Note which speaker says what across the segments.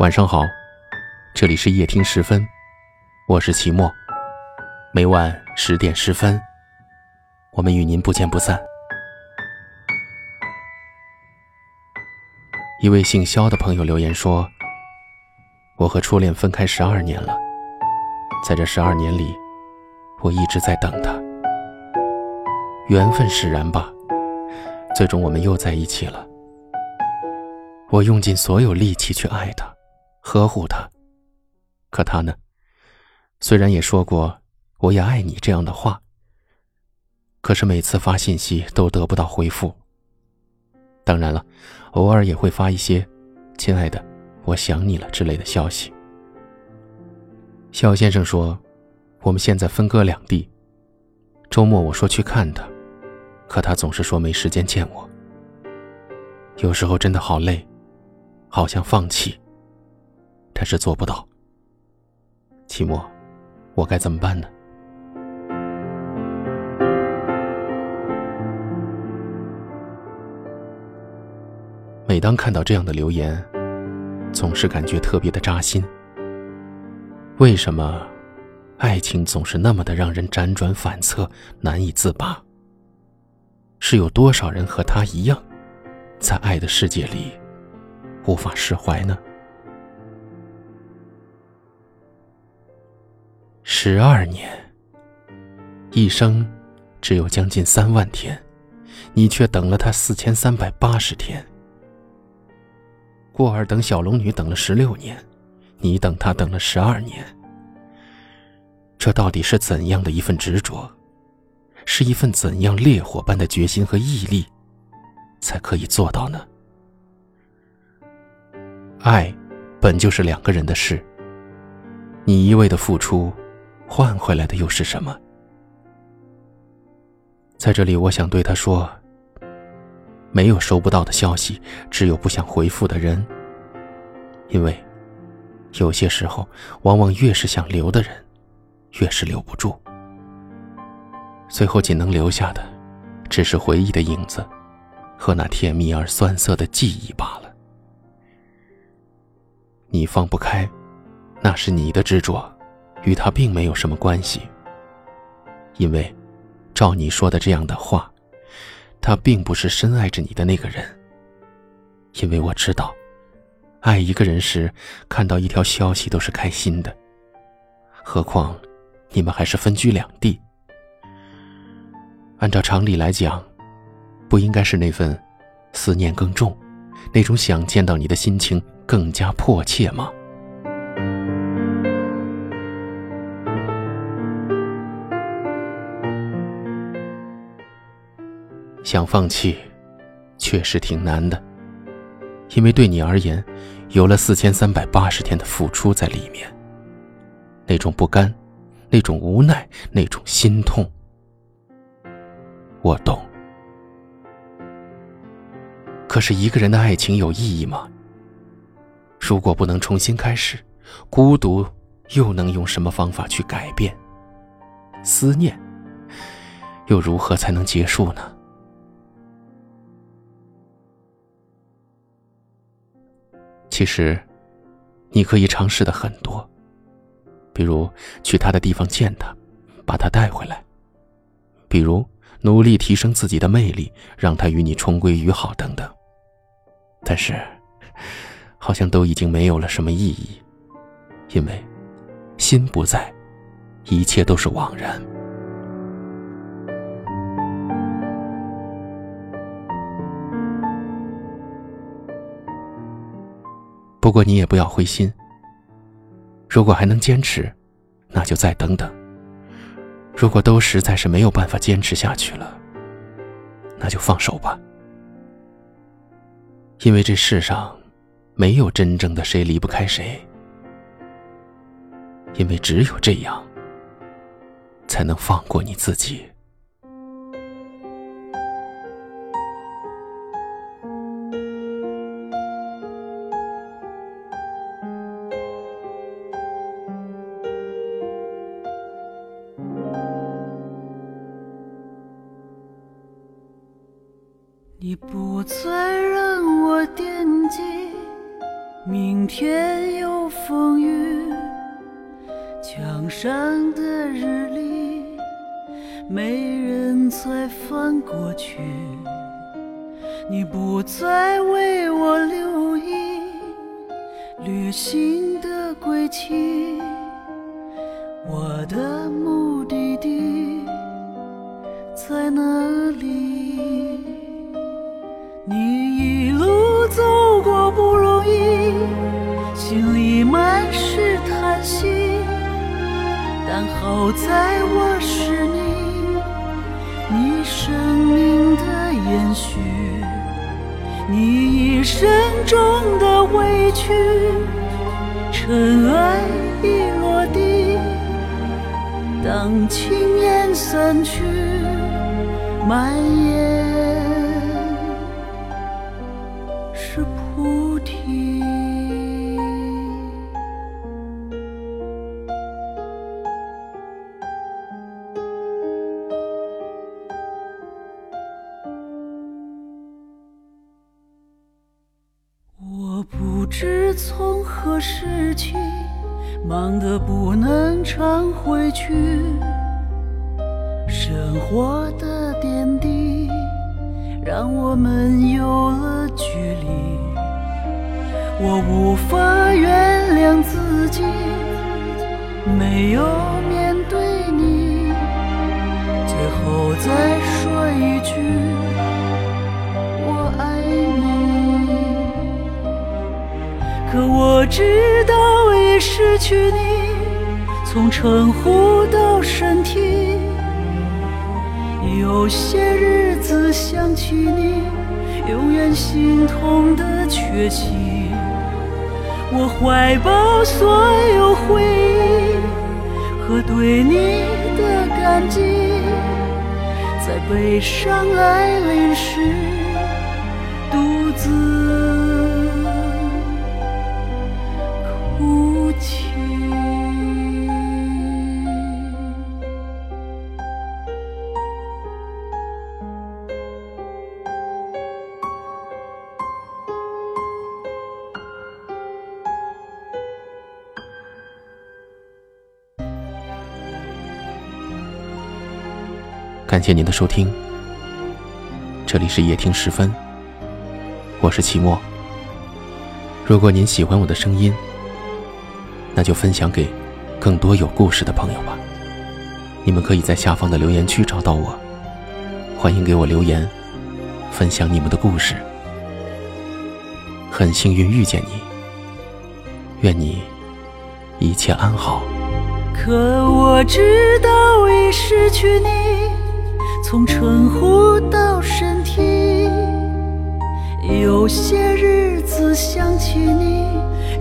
Speaker 1: 晚上好，这里是夜听十分，我是齐墨。每晚十点十分，我们与您不见不散。一位姓肖的朋友留言说：“我和初恋分开十二年了，在这十二年里，我一直在等他。缘分使然吧，最终我们又在一起了。我用尽所有力气去爱他。”呵护他，可他呢？虽然也说过“我也爱你”这样的话，可是每次发信息都得不到回复。当然了，偶尔也会发一些“亲爱的，我想你了”之类的消息。肖先生说：“我们现在分隔两地，周末我说去看他，可他总是说没时间见我。有时候真的好累，好想放弃。”但是做不到，期末，我该怎么办呢？每当看到这样的留言，总是感觉特别的扎心。为什么爱情总是那么的让人辗转反侧、难以自拔？是有多少人和他一样，在爱的世界里无法释怀呢？十二年，一生只有将近三万天，你却等了他四千三百八十天。过儿等小龙女等了十六年，你等他等了十二年。这到底是怎样的一份执着？是一份怎样烈火般的决心和毅力，才可以做到呢？爱，本就是两个人的事。你一味的付出。换回来的又是什么？在这里，我想对他说：没有收不到的消息，只有不想回复的人。因为，有些时候，往往越是想留的人，越是留不住。最后，仅能留下的，只是回忆的影子，和那甜蜜而酸涩的记忆罢了。你放不开，那是你的执着。与他并没有什么关系，因为，照你说的这样的话，他并不是深爱着你的那个人。因为我知道，爱一个人时，看到一条消息都是开心的，何况你们还是分居两地。按照常理来讲，不应该是那份思念更重，那种想见到你的心情更加迫切吗？想放弃，确实挺难的。因为对你而言，有了四千三百八十天的付出在里面。那种不甘，那种无奈，那种心痛，我懂。可是，一个人的爱情有意义吗？如果不能重新开始，孤独又能用什么方法去改变？思念又如何才能结束呢？其实，你可以尝试的很多，比如去他的地方见他，把他带回来；比如努力提升自己的魅力，让他与你重归于好等等。但是，好像都已经没有了什么意义，因为心不在，一切都是枉然。不过你也不要灰心。如果还能坚持，那就再等等；如果都实在是没有办法坚持下去了，那就放手吧。因为这世上没有真正的谁离不开谁，因为只有这样，才能放过你自己。
Speaker 2: 你不再让我惦记，明天有风雨，墙上的日历，没人再翻过去。你不再为我留意旅行的轨迹，我的目的地在哪里？不在我是你，你生命的延续，你一生中的委屈，尘埃已落地。当青烟散去，蔓延。从何时起，忙得不能常回去，生活的点滴让我们有了距离。我无法原谅自己，没有面对你，最后再直到已失去你，从称呼到身体，有些日子想起你，永远心痛的缺席。我怀抱所有回忆和对你的感激，在悲伤来临时，
Speaker 1: 感谢您的收听，这里是夜听时分，我是齐墨。如果您喜欢我的声音，那就分享给更多有故事的朋友吧。你们可以在下方的留言区找到我，欢迎给我留言，分享你们的故事。很幸运遇见你，愿你一切安好。
Speaker 2: 可我知道已失去你，从称呼到身体，有些日子想起你，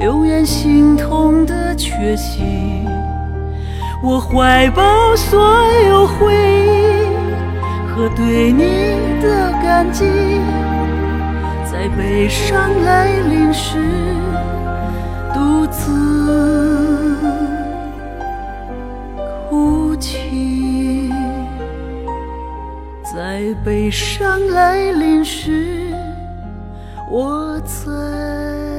Speaker 2: 永远心痛的缺席。我怀抱所有回忆和对你的感激，在悲伤来临时，独自悲伤来临时我在